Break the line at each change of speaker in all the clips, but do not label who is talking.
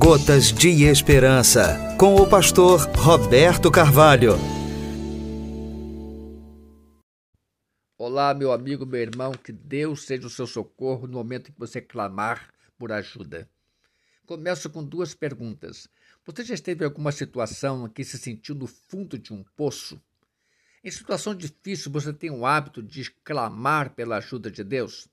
Gotas de Esperança, com o pastor Roberto Carvalho.
Olá, meu amigo, meu irmão, que Deus seja o seu socorro no momento que você clamar por ajuda. Começo com duas perguntas. Você já esteve em alguma situação em que se sentiu no fundo de um poço? Em situação difícil, você tem o hábito de clamar pela ajuda de Deus?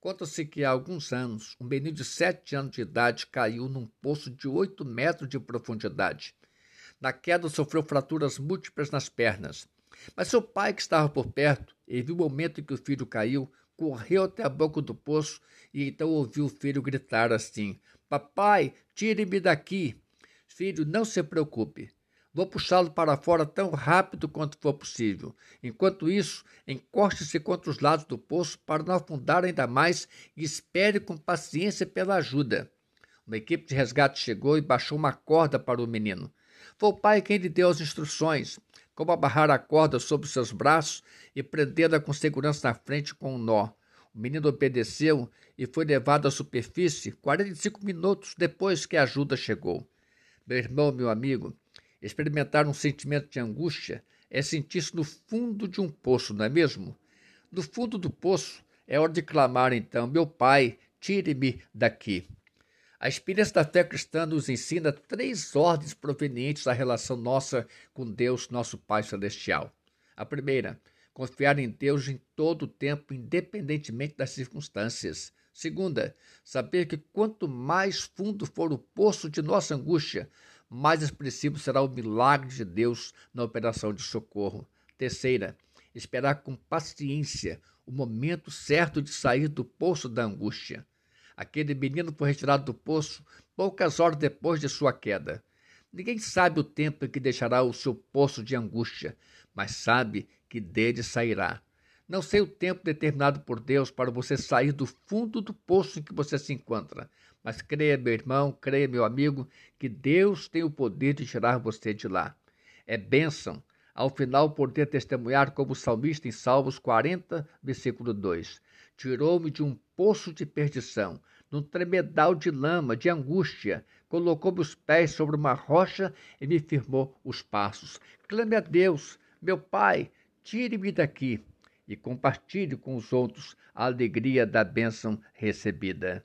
Conta-se que há alguns anos, um menino de sete anos de idade caiu num poço de oito metros de profundidade. Na queda, sofreu fraturas múltiplas nas pernas. Mas seu pai, que estava por perto e viu o momento em que o filho caiu, correu até a boca do poço e então ouviu o filho gritar assim: Papai, tire-me daqui. Filho, não se preocupe. Vou puxá-lo para fora tão rápido quanto for possível. Enquanto isso, encoste-se contra os lados do poço para não afundar ainda mais e espere com paciência pela ajuda. Uma equipe de resgate chegou e baixou uma corda para o menino. Foi o pai quem lhe deu as instruções, como abarrar a corda sobre seus braços e prendê-la com segurança na frente com um nó. O menino obedeceu e foi levado à superfície 45 minutos depois que a ajuda chegou. Meu irmão, meu amigo, Experimentar um sentimento de angústia é sentir-se no fundo de um poço, não é mesmo? No fundo do poço é hora de clamar então: Meu Pai, tire-me daqui. A experiência da fé cristã nos ensina três ordens provenientes da relação nossa com Deus, nosso Pai Celestial. A primeira, confiar em Deus em todo o tempo, independentemente das circunstâncias. Segunda, saber que quanto mais fundo for o poço de nossa angústia, mais expressivo será o milagre de Deus na operação de socorro. Terceira, esperar com paciência o momento certo de sair do poço da angústia. Aquele menino foi retirado do poço poucas horas depois de sua queda. Ninguém sabe o tempo em que deixará o seu poço de angústia, mas sabe que dele sairá. Não sei o tempo determinado por Deus para você sair do fundo do poço em que você se encontra, mas creia, meu irmão, creia, meu amigo, que Deus tem o poder de tirar você de lá. É bênção, ao final, poder testemunhar como o salmista em Salmos 40, versículo 2. Tirou-me de um poço de perdição, num tremedal de lama, de angústia, colocou-me os pés sobre uma rocha e me firmou os passos. Clame a Deus, meu Pai, tire-me daqui e compartilhe com os outros a alegria da bênção recebida.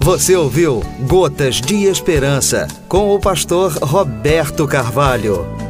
Você ouviu Gotas de Esperança com o pastor Roberto Carvalho.